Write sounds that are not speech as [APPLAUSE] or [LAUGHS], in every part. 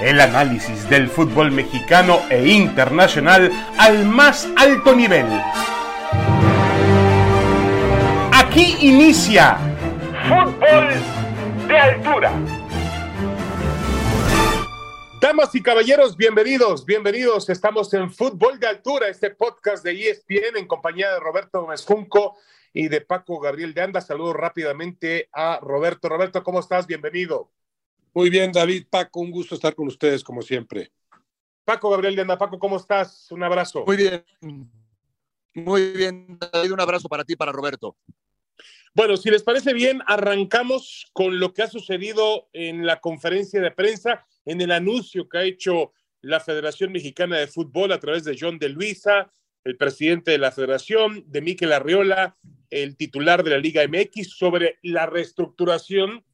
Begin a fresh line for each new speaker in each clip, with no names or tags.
El análisis del fútbol mexicano e internacional al más alto nivel. Aquí inicia Fútbol de Altura. Damas y caballeros, bienvenidos, bienvenidos. Estamos en Fútbol de Altura, este podcast de ESPN en compañía de Roberto Gómez Junco y de Paco Gabriel de Anda. Saludo rápidamente a Roberto. Roberto, ¿cómo estás? Bienvenido.
Muy bien, David, Paco, un gusto estar con ustedes como siempre.
Paco Gabriel de Anda, Paco, ¿cómo estás? Un abrazo.
Muy bien. Muy bien, David, un abrazo para ti, para Roberto.
Bueno, si les parece bien, arrancamos con lo que ha sucedido en la conferencia de prensa, en el anuncio que ha hecho la Federación Mexicana de Fútbol a través de John de Luisa, el presidente de la Federación, de Miquel Arriola, el titular de la Liga MX, sobre la reestructuración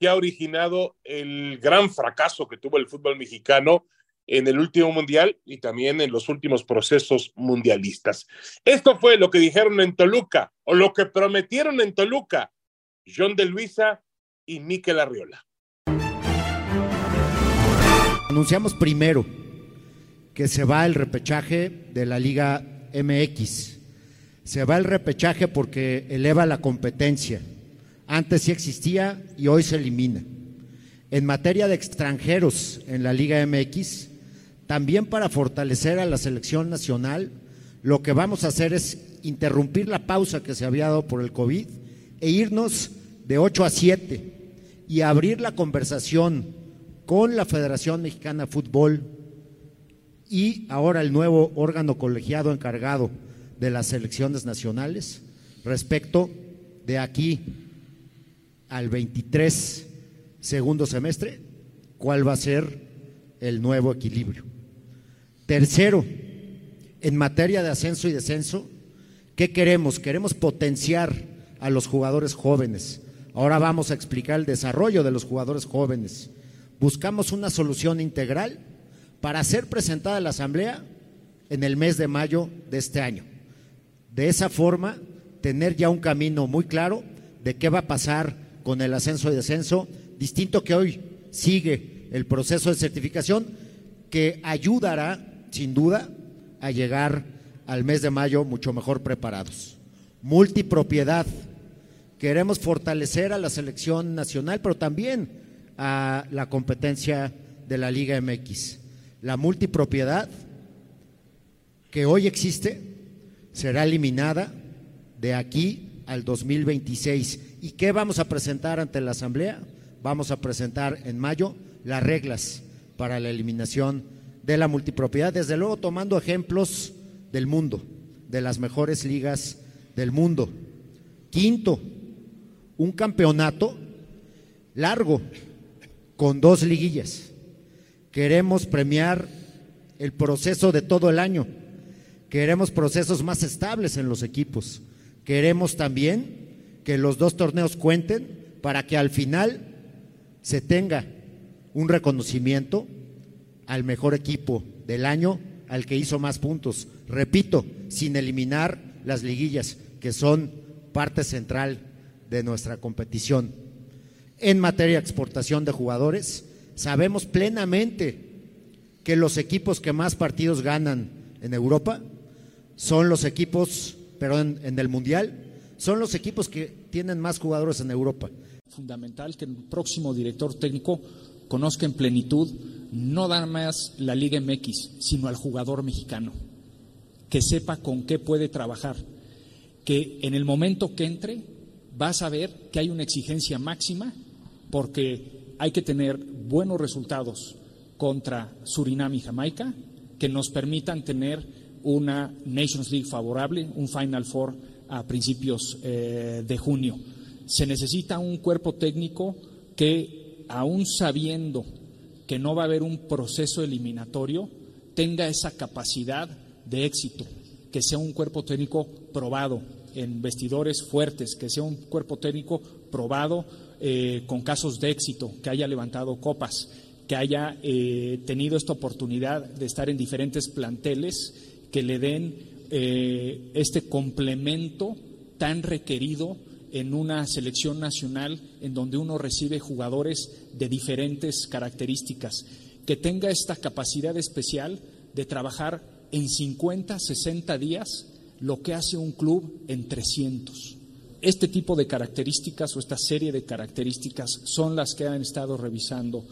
que ha originado el gran fracaso que tuvo el fútbol mexicano en el último mundial y también en los últimos procesos mundialistas. Esto fue lo que dijeron en Toluca o lo que prometieron en Toluca John de Luisa y Miquel Arriola.
Anunciamos primero que se va el repechaje de la Liga MX. Se va el repechaje porque eleva la competencia. Antes sí existía y hoy se elimina. En materia de extranjeros en la Liga MX, también para fortalecer a la selección nacional, lo que vamos a hacer es interrumpir la pausa que se había dado por el COVID e irnos de 8 a 7 y abrir la conversación con la Federación Mexicana de Fútbol y ahora el nuevo órgano colegiado encargado de las selecciones nacionales respecto de aquí al 23 segundo semestre, cuál va a ser el nuevo equilibrio. Tercero, en materia de ascenso y descenso, ¿qué queremos? Queremos potenciar a los jugadores jóvenes. Ahora vamos a explicar el desarrollo de los jugadores jóvenes. Buscamos una solución integral para ser presentada a la Asamblea en el mes de mayo de este año. De esa forma, tener ya un camino muy claro de qué va a pasar con el ascenso y descenso, distinto que hoy sigue el proceso de certificación que ayudará sin duda, a llegar al mes de mayo mucho mejor preparados. Multipropiedad. Queremos fortalecer a la selección nacional, pero también a la competencia de la Liga MX. La multipropiedad que hoy existe será eliminada de aquí al 2026. ¿Y qué vamos a presentar ante la Asamblea? Vamos a presentar en mayo las reglas para la eliminación de la multipropiedad, desde luego tomando ejemplos del mundo, de las mejores ligas del mundo. Quinto, un campeonato largo con dos liguillas. Queremos premiar el proceso de todo el año. Queremos procesos más estables en los equipos. Queremos también que los dos torneos cuenten para que al final se tenga un reconocimiento al mejor equipo del año, al que hizo más puntos. Repito, sin eliminar las liguillas, que son parte central de nuestra competición. En materia de exportación de jugadores, sabemos plenamente que los equipos que más partidos ganan en Europa son los equipos, pero en, en el Mundial, son los equipos que tienen más jugadores en Europa.
Fundamental que el próximo director técnico conozca en plenitud no nada más la Liga MX, sino al jugador mexicano, que sepa con qué puede trabajar, que en el momento que entre va a saber que hay una exigencia máxima porque hay que tener buenos resultados contra Surinam y Jamaica que nos permitan tener una Nations League favorable, un Final Four a principios eh, de junio. Se necesita un cuerpo técnico que, aún sabiendo que no va a haber un proceso eliminatorio, tenga esa capacidad de éxito, que sea un cuerpo técnico probado en vestidores fuertes, que sea un cuerpo técnico probado eh, con casos de éxito, que haya levantado copas, que haya eh, tenido esta oportunidad de estar en diferentes planteles que le den eh, este complemento tan requerido en una selección nacional en donde uno recibe jugadores de diferentes características, que tenga esta capacidad especial de trabajar en 50, 60 días lo que hace un club en 300. Este tipo de características o esta serie de características son las que han estado revisando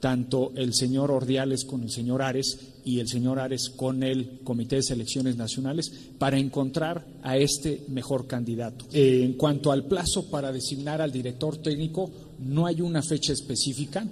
tanto el señor Ordiales con el señor Ares y el señor Ares con el Comité de Selecciones Nacionales para encontrar a este mejor candidato. Eh, en cuanto al plazo para designar al director técnico, no hay una fecha específica.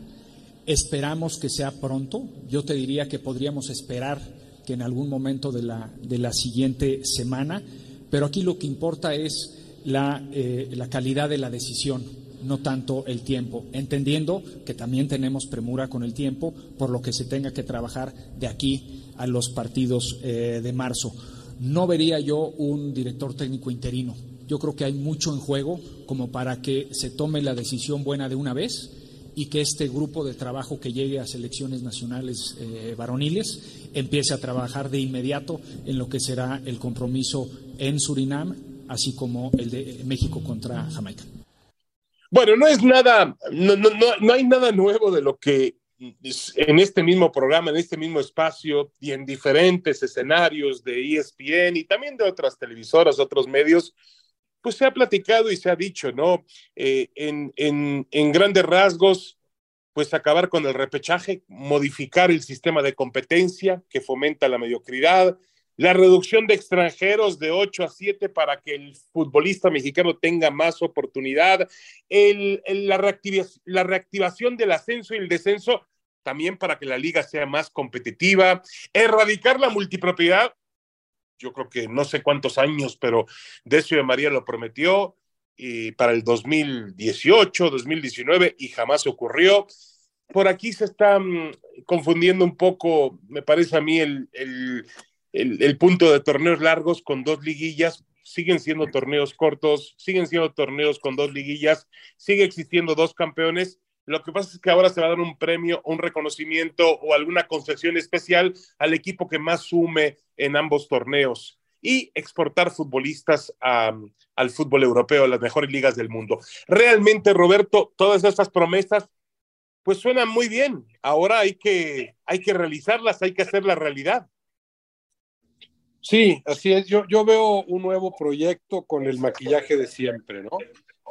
Esperamos que sea pronto. Yo te diría que podríamos esperar que en algún momento de la, de la siguiente semana, pero aquí lo que importa es la, eh, la calidad de la decisión no tanto el tiempo, entendiendo que también tenemos premura con el tiempo, por lo que se tenga que trabajar de aquí a los partidos eh, de marzo. No vería yo un director técnico interino. Yo creo que hay mucho en juego como para que se tome la decisión buena de una vez y que este grupo de trabajo que llegue a selecciones nacionales eh, varoniles empiece a trabajar de inmediato en lo que será el compromiso en Surinam, así como el de México contra Jamaica.
Bueno, no es nada, no, no, no, hay nada nuevo de lo que en este mismo programa, en este mismo espacio y en diferentes escenarios de ESPN y también de otras televisoras, otros medios, pues se ha platicado y se ha dicho, ¿no? Eh, en, en, en grandes rasgos, pues acabar con el repechaje, modificar el sistema de competencia que fomenta la mediocridad, la reducción de extranjeros de 8 a 7 para que el futbolista mexicano tenga más oportunidad, el, la, la reactivación del ascenso y el descenso también para que la liga sea más competitiva, erradicar la multipropiedad, yo creo que no sé cuántos años, pero Decio de María lo prometió y para el 2018, 2019 y jamás ocurrió. Por aquí se está confundiendo un poco, me parece a mí, el el, punto de torneos largos con dos liguillas, siguen siendo torneos cortos, siguen siendo torneos con dos liguillas, sigue existiendo dos campeones. Lo que pasa es que ahora se va a dar un premio, un reconocimiento o alguna concesión especial al equipo que más sume en ambos torneos y exportar futbolistas al fútbol europeo, a las mejores ligas del mundo. Realmente, Roberto, todas estas promesas, pues suenan muy bien. Ahora hay que, hay que realizarlas, hay que hacer la realidad.
Sí, así es. Yo, yo veo un nuevo proyecto con el maquillaje de siempre, ¿no?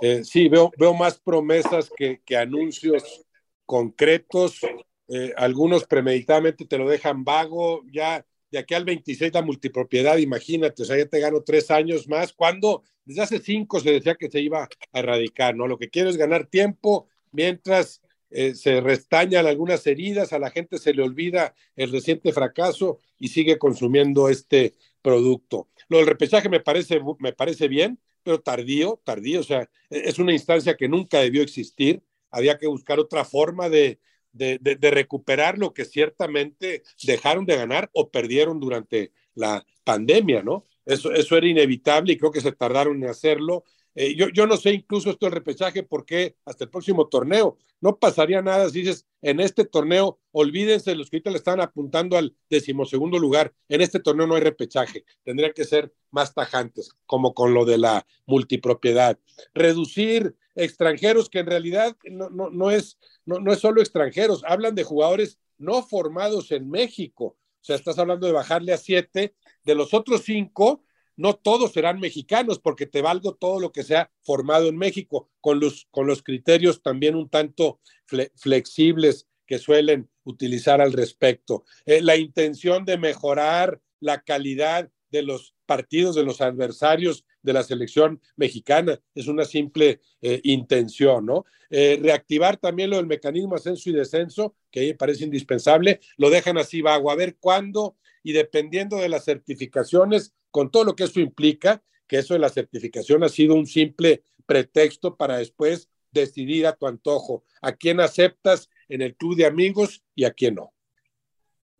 Eh, sí, veo, veo más promesas que, que anuncios concretos. Eh, algunos premeditadamente te lo dejan vago. Ya de aquí al 26 la multipropiedad, imagínate, o sea, ya te gano tres años más. Cuando desde hace cinco se decía que se iba a erradicar, ¿no? Lo que quiero es ganar tiempo mientras eh, se restañan algunas heridas, a la gente se le olvida el reciente fracaso y sigue consumiendo este producto. Lo del repechaje me parece, me parece bien, pero tardío, tardío, o sea, e-, es una instancia que nunca debió existir, había que buscar otra forma de, de, de, recuperar lo que ciertamente dejaron de ganar o perdieron durante la pandemia, ¿no? Eso, eso era inevitable y creo que se tardaron en hacerlo eh, yo, yo no sé incluso esto del repechaje porque hasta el próximo torneo no pasaría nada si dices en este torneo, olvídense los que ahorita le están apuntando al decimosegundo lugar, en este torneo no hay repechaje, tendrían que ser más tajantes, como con lo de la multipropiedad. Reducir extranjeros que en realidad no, no, no es, no, no es solo extranjeros, hablan de jugadores no formados en México. O sea, estás hablando de bajarle a siete. De los otros cinco, no todos serán mexicanos, porque te valgo todo lo que sea formado en México, con los, con los criterios también un tanto flexibles que suelen utilizar al respecto. Eh, la intención de mejorar la calidad de los partidos de los adversarios de la selección mexicana es una simple eh, intención, ¿no? Eh, reactivar también lo del mecanismo ascenso y descenso, que ahí parece indispensable, lo dejan así vago, a ver cuándo y dependiendo de las certificaciones, con todo lo que eso implica, que eso de la certificación ha sido un simple pretexto para después decidir a tu antojo a quién aceptas en el club de amigos y a quién no.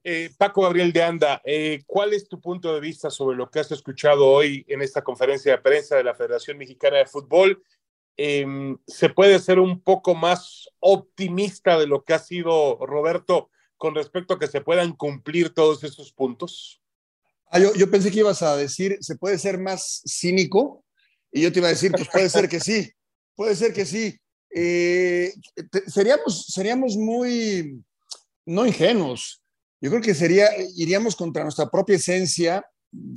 Eh, Paco Gabriel de Anda, eh, ¿cuál es tu punto de vista sobre lo que has escuchado hoy en esta conferencia de prensa de la Federación Mexicana de Fútbol? Em, ¿Se puede ser un poco más optimista de lo que ha sido Roberto con respecto a que se puedan cumplir todos esos puntos?
Ah, yo, pensé que ibas a decir, ¿se puede ser más cínico? Y yo te iba a decir, pues puede ser que sí, puede ser que sí. Eh, seríamos, seríamos muy, no ingenuos. Yo creo que sería, iríamos contra nuestra propia esencia,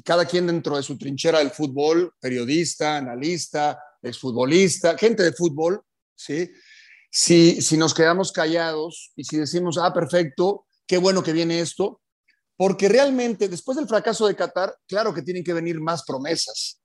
cada quien dentro de su trinchera del fútbol, periodista, analista, exfutbolista, gente de fútbol, ¿sí? Si, si nos quedamos callados y si decimos, ah, perfecto, qué bueno que viene esto, porque realmente después del fracaso de Qatar, claro que tienen que venir más promesas,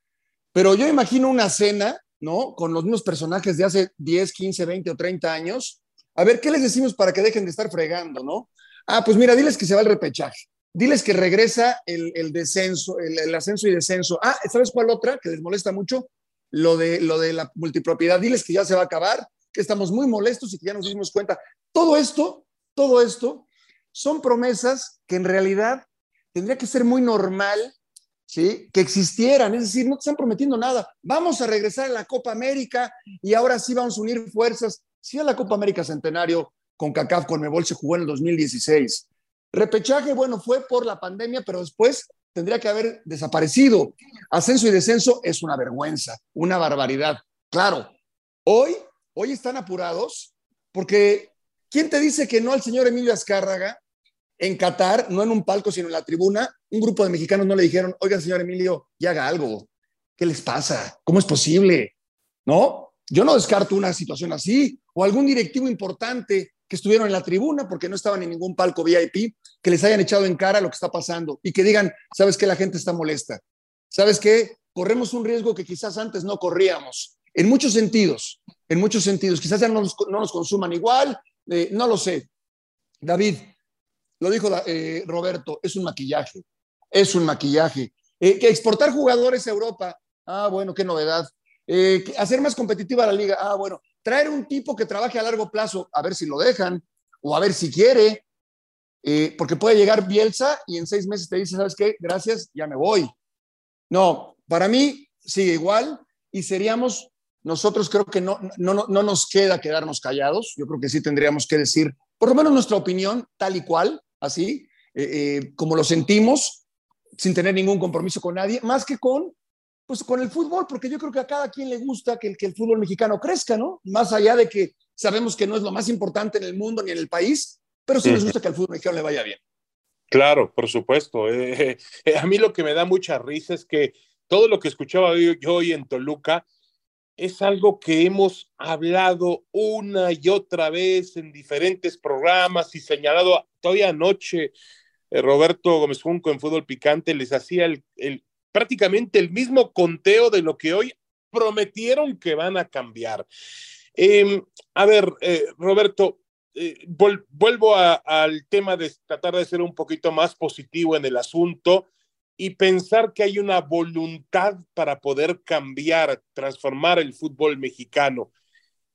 pero yo imagino una cena, ¿no? Con los mismos personajes de hace 10, 15, 20 o 30 años. A ver, ¿qué les decimos para que dejen de estar fregando, ¿no? Ah, pues mira, diles que se va el repechaje. Diles que regresa el, descenso, el, ascenso y descenso. Ah, ¿sabes cuál otra que les molesta mucho? Lo de, lo de la multipropiedad. Diles que ya se va a acabar, que estamos muy molestos y que ya nos dimos cuenta. Todo esto, todo esto son promesas que en realidad tendría que ser muy normal ¿sí? que existieran, es decir, no te están prometiendo nada. Vamos a regresar a la Copa América y ahora sí vamos a unir fuerzas. Sí, a la Copa América Centenario con CACAF, con Mebol se jugó en el 2016. Repechaje, bueno, fue por la pandemia, pero después tendría que haber desaparecido. Ascenso y descenso es una vergüenza, una barbaridad. Claro, hoy, hoy están apurados porque ¿quién te dice que no al señor Emilio Azcárraga en Qatar, no en un palco, sino en la tribuna, un grupo de mexicanos no le dijeron, oiga, señor Emilio, ya haga algo. ¿Qué les pasa? ¿Cómo es posible? ¿No? Yo no descarto una situación así. O algún directivo importante que estuvieron en la tribuna porque no estaban en ningún palco VIP, que les hayan echado en cara lo que está pasando y que digan, ¿sabes qué? La gente está molesta. ¿Sabes qué? Corremos un riesgo que quizás antes no corríamos. En muchos sentidos, en muchos sentidos. Quizás ya no nos, no nos consuman igual, eh, no lo sé. David, lo dijo eh, Roberto, es un maquillaje, es un maquillaje. Eh, que exportar jugadores a Europa, ah, bueno, qué novedad. Eh, hacer más competitiva la liga, ah, bueno. Traer un tipo que trabaje a largo plazo, a ver si lo dejan, o a ver si quiere, porque puede llegar Bielsa y en seis meses te dice, ¿sabes qué? Gracias, ya me voy. No, para mí sigue igual y seríamos, nosotros creo que no, no, no nos queda quedarnos callados, yo creo que sí tendríamos que decir, por lo menos nuestra opinión, tal y cual, así, eh, eh, como lo sentimos, sin tener ningún compromiso con nadie, más que con, pues, con el fútbol, porque yo creo que a cada quien le gusta que el, que el fútbol mexicano crezca, ¿no? Más allá de que sabemos que no es lo más importante en el mundo ni en el país, pero sí nos gusta que al fútbol mexicano le vaya bien.
Claro, por supuesto. Eh, a mí lo que me da mucha risa es que todo lo que escuchaba yo hoy en Toluca, es algo que hemos hablado una y otra vez en diferentes programas y señalado todavía anoche. Eh, Roberto Gómez Junco en Fútbol Picante les hacía el, prácticamente el mismo conteo de lo que hoy prometieron que van a cambiar. Em, a ver, eh, Roberto, eh, vuelvo al tema de tratar de ser un poquito más positivo en el asunto y pensar que hay una voluntad para poder cambiar, transformar el fútbol mexicano.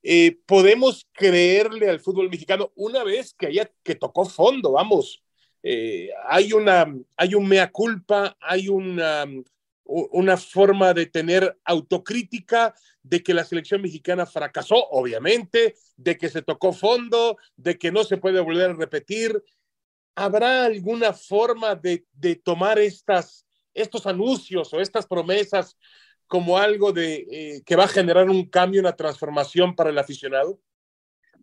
Eh, podemos creerle al fútbol mexicano una vez que haya que tocó fondo, vamos. Eh, hay una, hay un mea culpa, hay una, una forma de tener autocrítica de que la selección mexicana fracasó, obviamente, de que se tocó fondo, de que no se puede volver a repetir, ¿habrá alguna forma de, tomar estas, estos anuncios o estas promesas como algo de, eh, que va a generar un cambio, una transformación para el aficionado?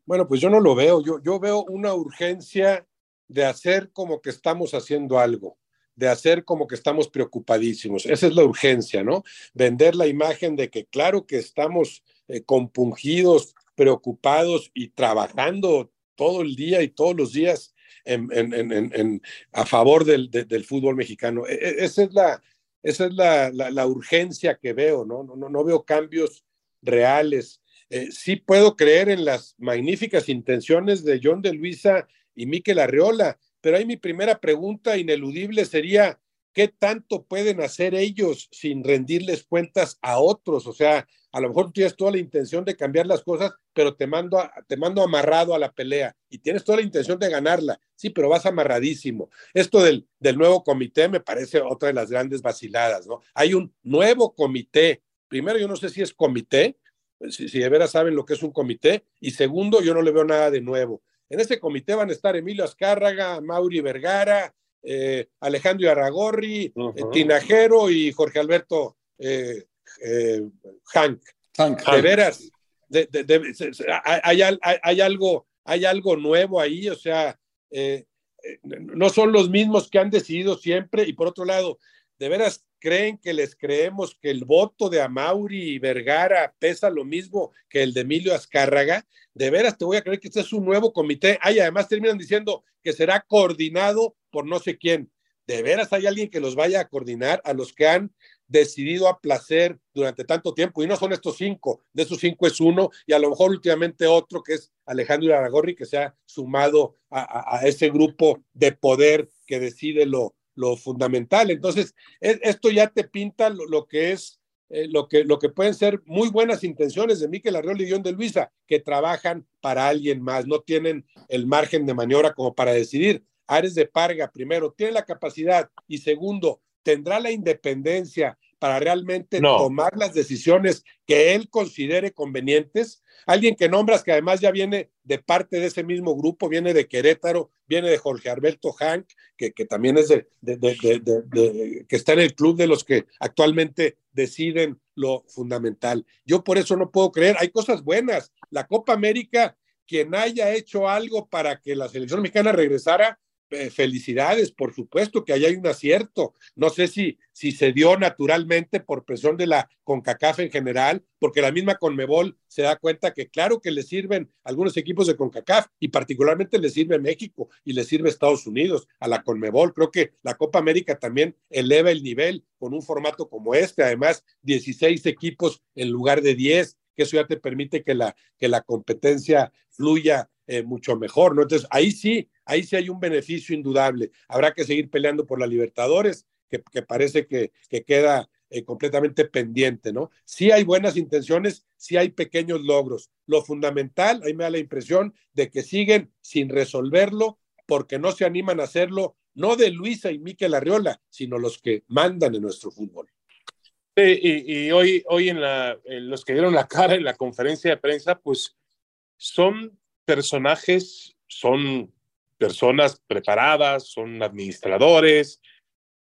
Bueno, pues yo no lo veo. Yo, yo veo una urgencia de hacer como que estamos haciendo algo, de hacer como que estamos preocupadísimos. Esa es la urgencia, ¿no? Vender la imagen de que claro que estamos eh, compungidos, preocupados y trabajando todo el día y todos los días en, a favor del, fútbol mexicano. E, e, esa es la, esa es la, urgencia que veo, ¿no? No, no, veo cambios reales. Eh, sí puedo creer en las magníficas intenciones de John de Luisa y Miquel Arreola, pero ahí mi primera pregunta ineludible sería, ¿qué tanto pueden hacer ellos sin rendirles cuentas a otros? O sea, a lo mejor tú tienes toda la intención de cambiar las cosas, pero te mando, te mando amarrado a la pelea y tienes toda la intención de ganarla, sí, pero vas amarradísimo. Esto del, del nuevo comité me parece otra de las grandes vaciladas, ¿no? Hay un nuevo comité. Primero, yo no sé si es comité, si, si de veras saben lo que es un comité, y segundo, yo no le veo nada de nuevo. En este comité van a estar Emilio Azcárraga, Mauri Vergara, eh, Alejandro Aragorri, eh, Tinajero y Jorge Alberto eh, eh, Hank. De veras, hay, algo, hay algo nuevo ahí, o sea, eh, eh, no son los mismos que han decidido siempre y por otro lado, ¿de veras creen que les creemos que el voto de Amauri y Vergara pesa lo mismo que el de Emilio Azcárraga? De veras te voy a creer que este es un nuevo comité. Ay, además terminan diciendo que será coordinado por no sé quién. ¿De veras hay alguien que los vaya a coordinar a los que han decidido a placer durante tanto tiempo? Y no son estos cinco, de esos cinco es uno, y a lo mejor últimamente otro que es Alejandro Aragorri, que se ha sumado a, ese grupo de poder que decide lo, lo fundamental. Entonces, esto ya te pinta lo, que es, eh, lo, que, lo que pueden ser muy buenas intenciones de Miquel Arriola y de Luisa, que trabajan para alguien más, no tienen el margen de maniobra como para decidir. Ares de Parga, primero, tiene la capacidad y segundo, tendrá la independencia para realmente tomar las decisiones que él considere convenientes. Alguien que nombras que además ya viene de parte de ese mismo grupo, viene de Querétaro, viene de Jorge Alberto Hank, que, que también es de, que está en el club de los que actualmente deciden lo fundamental. Yo por eso no puedo creer, hay cosas buenas. La Copa América, quien haya hecho algo para que la selección mexicana regresara, eh, felicidades, por supuesto que ahí hay un acierto. No sé si, si se dio naturalmente por presión de la CONCACAF en general, porque la misma CONMEBOL se da cuenta que claro que le sirven algunos equipos de CONCACAF y particularmente le sirve México y le sirve Estados Unidos a la CONMEBOL. Creo que la Copa América también eleva el nivel con un formato como este, además 16 equipos en lugar de 10 que eso ya te permite que la, que la competencia fluya eh, mucho mejor, ¿no? Entonces, ahí sí, ahí sí hay un beneficio indudable. Habrá que seguir peleando por la Libertadores, que, parece que, que queda eh, completamente pendiente, ¿no? Sí hay buenas intenciones, sí hay pequeños logros. Lo fundamental, ahí me da la impresión de que siguen sin resolverlo porque no se animan a hacerlo, no de Luisa y Miquel Arriola, sino los que mandan en nuestro fútbol.
y, hoy, hoy en, la, en los que dieron la cara en la conferencia de prensa, pues son personajes, son personas preparadas, son administradores,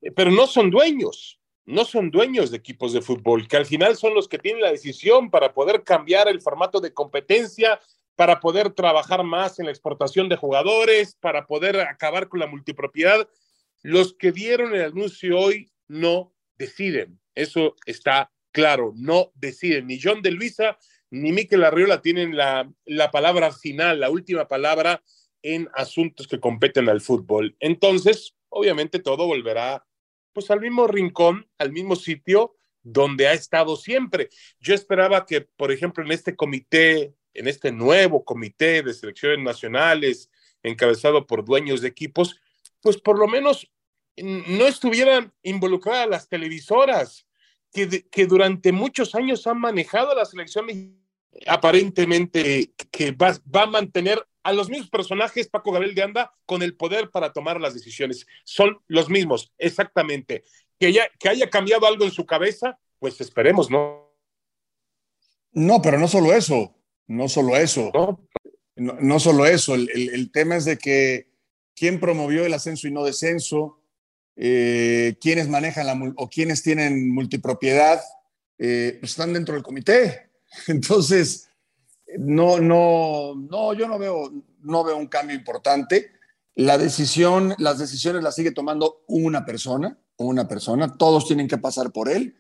eh, pero no son dueños, no son dueños de equipos de fútbol, que al final son los que tienen la decisión para poder cambiar el formato de competencia, para poder trabajar más en la exportación de jugadores, para poder acabar con la multipropiedad. Los que dieron el anuncio hoy no deciden, eso está claro, no deciden. Ni John de Luisa ni Miquel Arriola tienen la, la palabra final, la última palabra en asuntos que competen al fútbol. Entonces, obviamente todo volverá pues al mismo rincón, al mismo sitio donde ha estado siempre. Yo esperaba que, por ejemplo, en este comité, en este nuevo comité de selecciones nacionales, encabezado por dueños de equipos, pues por lo menos no estuvieran involucradas las televisoras que, que durante muchos años han manejado la selección aparentemente que va, a mantener a los mismos personajes, Paco Gabriel de Anda, con el poder para tomar las decisiones. Son los mismos, exactamente. Que, ya, que haya cambiado algo en su cabeza, pues esperemos, ¿no?
No, pero no solo eso, no solo eso. No, no, solo eso, el, tema es de que quién promovió el ascenso y no descenso, eh, quiénes manejan la, o quiénes tienen multipropiedad, eh, pues están dentro del comité. [LAUGHS] Entonces, no, no, no, yo no veo, no veo un cambio importante. La decisión, las decisiones las sigue tomando una persona, una persona. Todos tienen que pasar por él,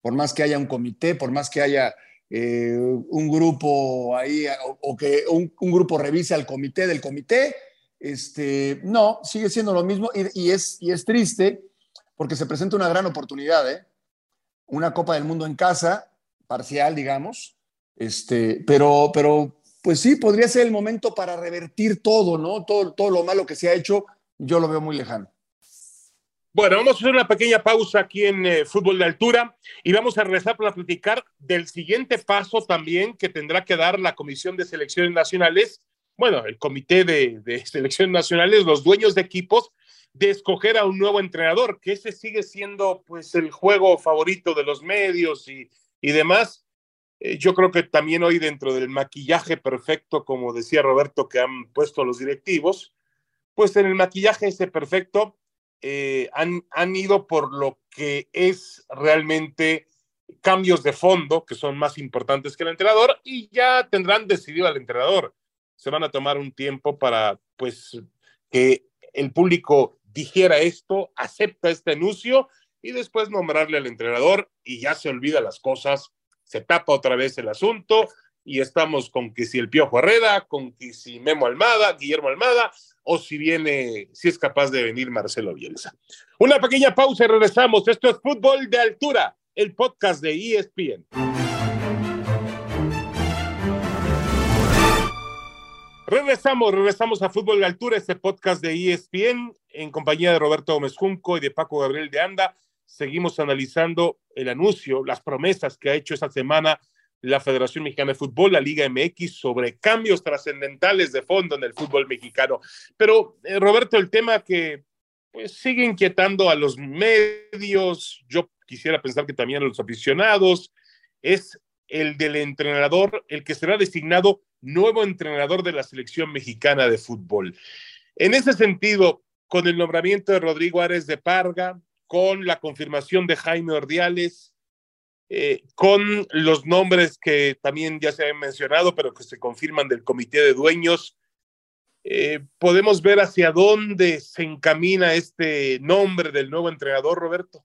por más que haya un comité, por más que haya eh, un grupo ahí o, que un, grupo revise al comité del comité. Este, no, sigue siendo lo mismo y, es, y es triste porque se presenta una gran oportunidad, ¿eh? Una Copa del Mundo en casa parcial, digamos. Este, pero, pero, pues sí, podría ser el momento para revertir todo, ¿no? Todo, todo lo malo que se ha hecho, yo lo veo muy lejano.
Bueno, vamos a hacer una pequeña pausa aquí en eh, Fútbol de Altura y vamos a regresar para platicar del siguiente paso también que tendrá que dar la Comisión de Selecciones Nacionales, bueno, el Comité de, de [LAUGHS] Selecciones Nacionales, los dueños de equipos, de escoger a un nuevo entrenador, que ese sigue siendo pues el juego favorito de los medios y, y demás. Eh, yo creo que también hoy dentro del maquillaje perfecto, como decía Roberto, que han puesto los directivos, pues en el maquillaje ese perfecto eh, han, han ido por lo que es realmente cambios de fondo, que son más importantes que el entrenador, y ya tendrán decidido al entrenador. Se van a tomar un tiempo para, pues, que el público dijera esto, acepta este anuncio y después nombrarle al entrenador y ya se olvida las cosas, se tapa otra vez el asunto y estamos con que si el Piojo Herrera, con que si Memo Almada, Guillermo Almada, o si viene, si es capaz de venir Marcelo Bielsa. Una pequeña pausa y regresamos. Esto es Fútbol de Altura, el podcast de ESPN. Regresamos, regresamos a Fútbol de Altura, este podcast de ESPN, en compañía de Roberto Gómez Junco y de Paco Gabriel de Anda. Seguimos analizando el anuncio, las promesas que ha hecho esta semana la Federación Mexicana de Fútbol, la Liga MX, sobre cambios trascendentales de fondo en el fútbol mexicano. Pero, eh, Roberto, el tema que pues, sigue inquietando a los medios, yo quisiera pensar que también a los aficionados, es el del entrenador, el que será designado nuevo entrenador de la selección mexicana de fútbol. En ese sentido, con el nombramiento de Rodrigo Ares de Parga, con la confirmación de Jaime Ordiales, eh, con los nombres que también ya se han mencionado, pero que se confirman del comité de dueños, eh, podemos ver hacia dónde se encamina este nombre del nuevo entrenador, Roberto.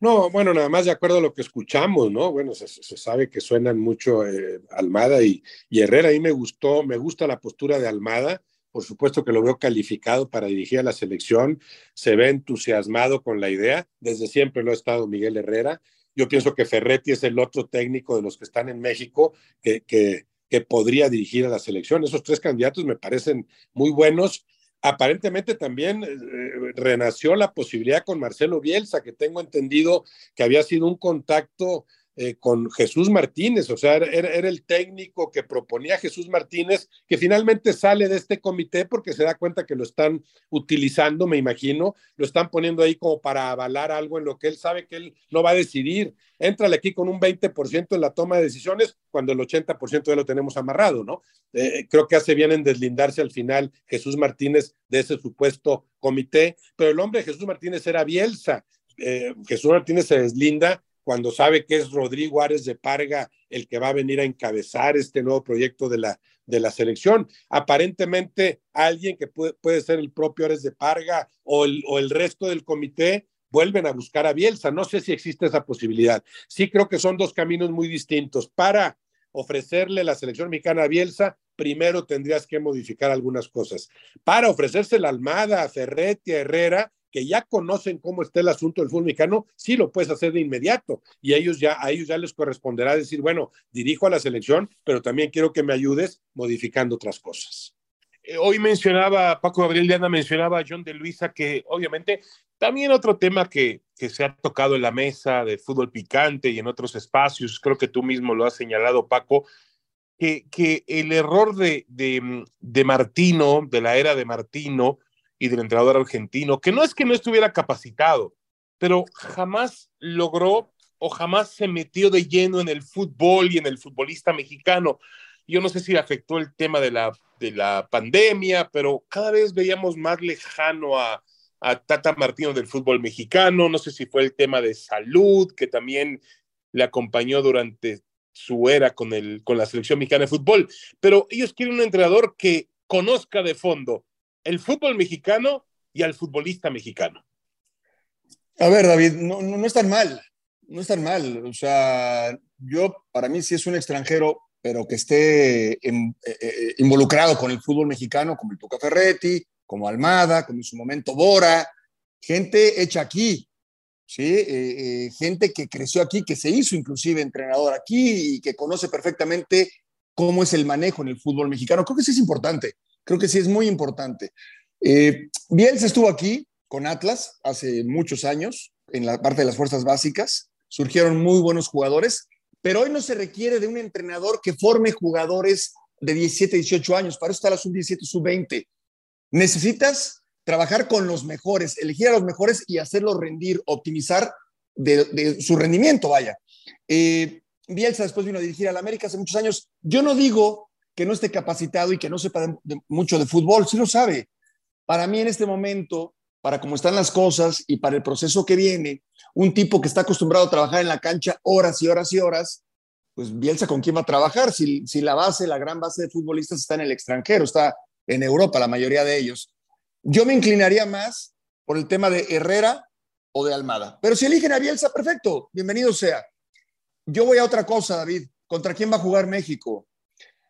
No, bueno, nada más de acuerdo a lo que escuchamos, ¿no? Bueno, se, sabe que suenan mucho eh, Almada y, y, Herrera. Ahí me gustó, me gusta la postura de Almada. Por supuesto que lo veo calificado para dirigir a la selección. Se ve entusiasmado con la idea. Desde siempre lo ha estado Miguel Herrera. Yo pienso que Ferretti es el otro técnico de los que están en México que, que, podría dirigir a la selección. Esos tres candidatos me parecen muy buenos. Aparentemente también eh, renació la posibilidad con Marcelo Bielsa, que tengo entendido que había sido un contacto eh, con Jesús Martínez, o sea, era, el técnico que proponía Jesús Martínez, que finalmente sale de este comité porque se da cuenta que lo están utilizando, me imagino, lo están poniendo ahí como para avalar algo en lo que él sabe que él no va a decidir. Éntrale aquí con un 20% en la toma de decisiones cuando el 80% ya lo tenemos amarrado, ¿no? Eh, creo que hace bien en deslindarse al final Jesús Martínez de ese supuesto comité, pero el hombre de Jesús Martínez era Bielsa. Eh, Jesús Martínez se deslinda cuando sabe que es Rodrigo Árez de Parga el que va a venir a encabezar este nuevo proyecto de la, de la selección. Aparentemente, alguien que puede, puede ser el propio Árez de Parga o el, o el resto del comité vuelven a buscar a Bielsa. No sé si existe esa posibilidad. Sí creo que son dos caminos muy distintos. Para ofrecerle la selección mexicana a Bielsa, primero tendrías que modificar algunas cosas. Para ofrecerse la Almada, a Ferretti, a Herrera, que ya conocen cómo está el asunto del fútbol mexicano, sí lo puedes hacer de inmediato. Y a ellos ya, a ellos ya les corresponderá decir, bueno, dirijo a la selección, pero también quiero que me ayudes modificando otras cosas.
Eh, hoy mencionaba, Paco Gabriel Diana mencionaba a John de Luisa, que obviamente también otro tema que, que se ha tocado en la mesa de fútbol picante y en otros espacios, creo que tú mismo lo has señalado, Paco, que, que el error de, de, de Martino, de la era de Martino, y del entrenador argentino, que no es que no estuviera capacitado, pero jamás logró o jamás se metió de lleno en el fútbol y en el futbolista mexicano. Yo no sé si afectó el tema de la, de la pandemia, pero cada vez veíamos más lejano a, a Tata Martino del fútbol mexicano. No sé si fue el tema de salud, que también le acompañó durante su era con, el, con la selección mexicana de fútbol. Pero ellos quieren un entrenador que conozca de fondo el fútbol mexicano y al futbolista mexicano.
A ver, David, no, no, es tan mal, no es tan mal. O sea, yo, para mí sí es un extranjero, pero que esté eh, eh, involucrado con el fútbol mexicano, como el Tuca Ferretti, como Almada, como en su momento Bora, gente hecha aquí, ¿sí? Eh, gente que creció aquí, que se hizo inclusive entrenador aquí y que conoce perfectamente cómo es el manejo en el fútbol mexicano. Creo que sí es importante. Creo que sí es muy importante. Eh, Bielsa estuvo aquí con Atlas hace muchos años, en la parte de las fuerzas básicas. Surgieron muy buenos jugadores, pero hoy no se requiere de un entrenador que forme jugadores de 17, 18 años. Para eso está la sub-17, sub-20. Necesitas trabajar con los mejores, elegir a los mejores y hacerlos rendir, optimizar de, su rendimiento, vaya. Eh, Bielsa después vino a dirigir al América hace muchos años. Yo no digo que no esté capacitado y que no sepa mucho de fútbol, sí lo sabe. Para mí en este momento, para cómo están las cosas y para el proceso que viene, un tipo que está acostumbrado a trabajar en la cancha horas y horas y horas, pues Bielsa con quién va a trabajar si, si la base, la gran base de futbolistas está en el extranjero, está en Europa, la mayoría de ellos. Yo me inclinaría más por el tema de Herrera o de Almada. Pero si eligen a Bielsa, perfecto, bienvenido sea. Yo voy a otra cosa, David. ¿Contra quién va a jugar México?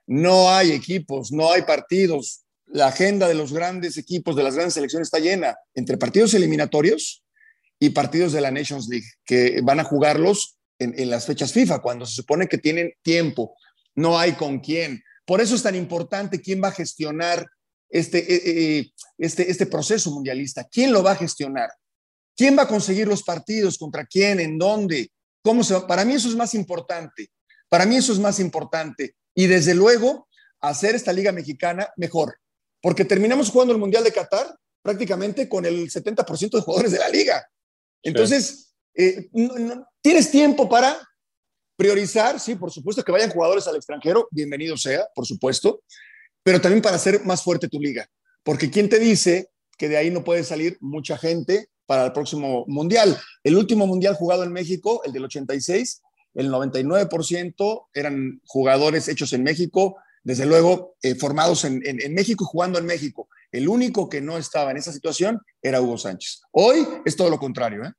No hay equipos, no hay partidos. La agenda de los grandes equipos, de las grandes selecciones está llena entre partidos eliminatorios y partidos de la Nations League, que van a jugarlos en, las fechas FIFA, cuando se supone que tienen tiempo. No hay con quién. Por eso es tan importante quién va a gestionar este, eh, eh, este, este proceso mundialista. ¿Quién lo va a gestionar? ¿Quién va a conseguir los partidos? ¿Contra quién? ¿En dónde? ¿Cómo? Para mí eso es más importante. Para mí eso es más importante. Y desde luego, hacer esta liga mexicana mejor. Porque terminamos jugando el Mundial de Qatar prácticamente con el 70% de jugadores de la liga. Entonces, eh, tienes tiempo para priorizar, sí, por supuesto que vayan jugadores al extranjero, bienvenido sea, por supuesto, pero también para hacer más fuerte tu liga. Porque ¿quién te dice que de ahí no puede salir mucha gente para el próximo mundial? El último mundial jugado en México, el del 86, el 99% eran jugadores hechos en México, desde luego eh, formados en, México y jugando en México. El único que no estaba en esa situación era Hugo Sánchez. Hoy es todo lo contrario. ¿eh?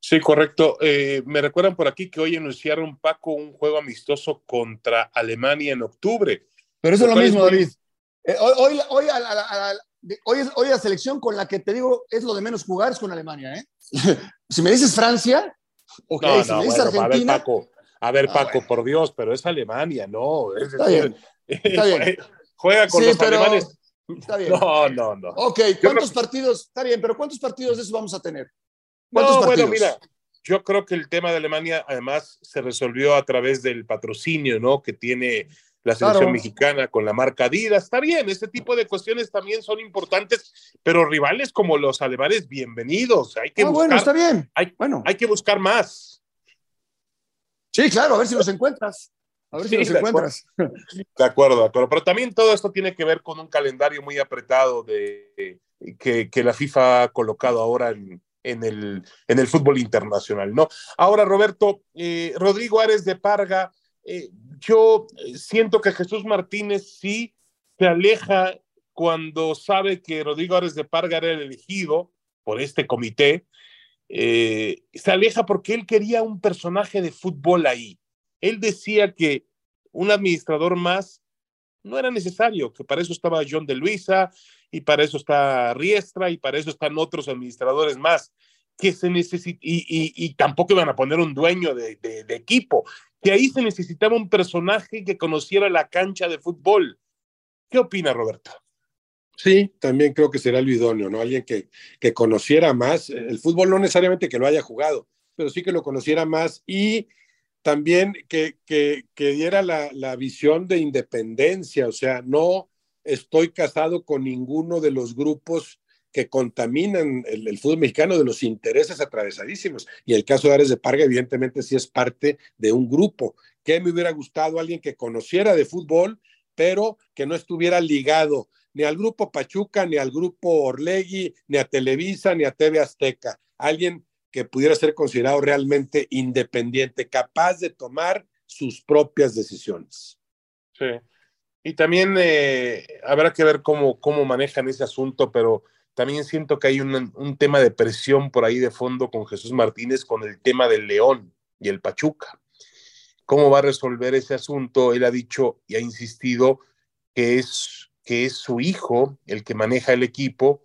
Sí, correcto. Eh, me recuerdan por aquí que hoy anunciaron Paco un juego amistoso contra Alemania en octubre.
Pero eso es lo mismo, David. Eh, hoy, hoy, hoy, la selección con la que te digo es lo de menos jugar es con Alemania. ¿eh? [LAUGHS] si me dices Francia,
no, si me dices Argentina. A ver, Paco, a ver, ah, Paco por Dios, pero es Alemania, no.
está bien. Está bien. [LAUGHS]
Juega con los alemanes.
Está bien.
No, no, no.
Ok, ¿cuántos partidos? Está bien, pero ¿cuántos partidos de eso vamos a tener?
¿Cuántos no, partidos? bueno, mira, yo creo que el tema de Alemania además se resolvió a través del patrocinio, ¿no? Que tiene la selección mexicana con la marca Adidas. Está bien, este tipo de cuestiones también son importantes, pero rivales como los alemanes, bienvenidos. Hay que ah, buscar,
bueno, está bien.
Hay, bueno. hay que buscar más.
Sí, claro, a ver si los encuentras. A ver si los encuentras.
De acuerdo, de acuerdo. Pero también todo esto tiene que ver con un calendario muy apretado de, que, que la FIFA ha colocado ahora en, en el, en el fútbol internacional, ¿no? Ahora, Roberto, eh, Rodrigo Ares de Parga, eh, yo siento que Jesús Martínez sí se aleja cuando sabe que Rodrigo Ares de Parga era el elegido por este comité, eh, se aleja porque él quería un personaje de fútbol ahí. Él decía que un administrador más no era necesario, que para eso estaba John de Luisa y para eso está Riestra y para eso están otros administradores más que se necesita, y, tampoco iban a poner un dueño de, de, equipo, que ahí se necesitaba un personaje que conociera la cancha de fútbol. ¿Qué opina Roberto?
Sí, también creo que será el idóneo, ¿no? Alguien que, que conociera más el fútbol, no necesariamente que lo haya jugado, pero sí que lo conociera más y también que, que, que diera la, la, visión de independencia, o sea, no estoy casado con ninguno de los grupos que contaminan el, fútbol mexicano de los intereses atravesadísimos. Y el caso de Ares de Parga, evidentemente, sí es parte de un grupo. que me hubiera gustado? Alguien que conociera de fútbol, pero que no estuviera ligado ni al grupo Pachuca, ni al grupo Orlegui, ni a Televisa, ni a TV Azteca. Alguien que pudiera ser considerado realmente independiente, capaz de tomar sus propias decisiones.
Sí. Y también eh, habrá que ver cómo, cómo manejan ese asunto, pero también siento que hay un, tema de presión por ahí de fondo con Jesús Martínez con el tema del León y el Pachuca. ¿Cómo va a resolver ese asunto? Él ha dicho y ha insistido que es, que es su hijo el que maneja el equipo,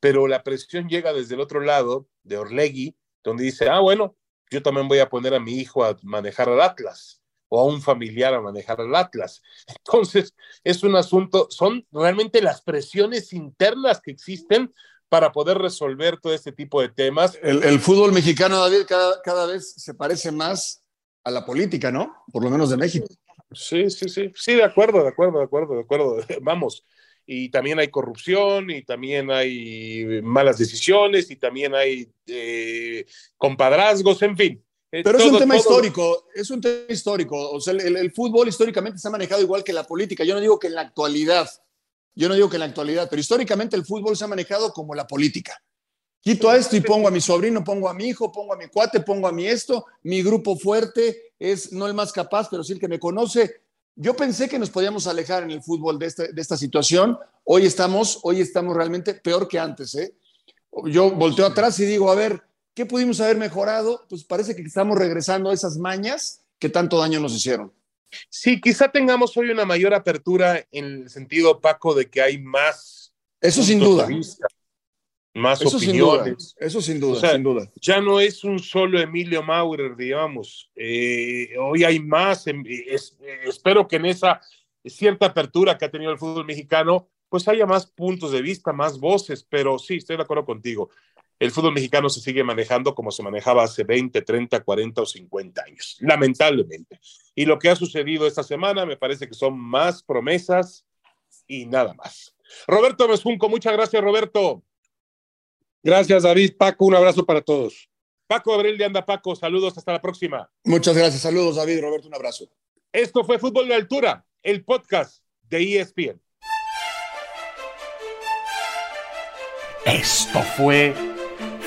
pero la presión llega desde el otro lado, de Orlegui, donde dice, ah, bueno, yo también voy a poner a mi hijo a manejar al Atlas o a un familiar a manejar el Atlas. [LAUGHS] Entonces, es un asunto, son realmente las presiones internas que existen para poder resolver todo este tipo de temas.
El, fútbol mexicano, David, cada, cada, vez se parece más a la política, ¿no? Por lo menos de México.
Sí, sí, sí, sí, de acuerdo, de acuerdo, de acuerdo, de acuerdo. [LAUGHS] Vamos, y también hay corrupción y también hay malas decisiones y también hay eh, compadrazgos, en fin.
Pero es un tema histórico, es un tema histórico. O sea, el, fútbol históricamente se ha manejado igual que la política. Yo no digo que en la actualidad, yo no digo que en la actualidad, pero históricamente el fútbol se ha manejado como la política. Quito a esto y pongo a mi sobrino, pongo a mi hijo, pongo a mi cuate, pongo a mi esto. Mi grupo fuerte es no el más capaz, pero sí el que me conoce. Yo pensé que nos podíamos alejar en el fútbol de, este, de esta situación. Hoy estamos, hoy estamos realmente peor que antes. ¿eh? Yo volteo atrás y digo, a ver, ¿qué pudimos haber mejorado? Pues parece que estamos regresando a esas mañas que tanto daño nos hicieron.
Sí, quizá tengamos hoy una mayor apertura en el sentido, Paco, de que hay más.
Eso sin duda.
más eso opiniones.
Sin duda. Eso sin duda, sin duda.
Ya no es un solo Emilio Maurer, digamos. Eh, hoy hay más. Em, espero que en esa cierta apertura que ha tenido el fútbol mexicano, pues haya más puntos de vista, más voces, pero sí, estoy de acuerdo contigo el fútbol mexicano se sigue manejando como se manejaba hace 20, 30, 40 o 50 años, lamentablemente. Y lo que ha sucedido esta semana me parece que son más promesas y nada más. Roberto Mesunco, muchas gracias, Roberto.
Gracias, David. Paco, un abrazo para todos.
Paco Abril de Anda Paco, saludos, hasta la próxima.
Muchas gracias, saludos, David. Roberto, un abrazo.
Esto fue Fútbol de Altura, el podcast de ESPN.
Esto fue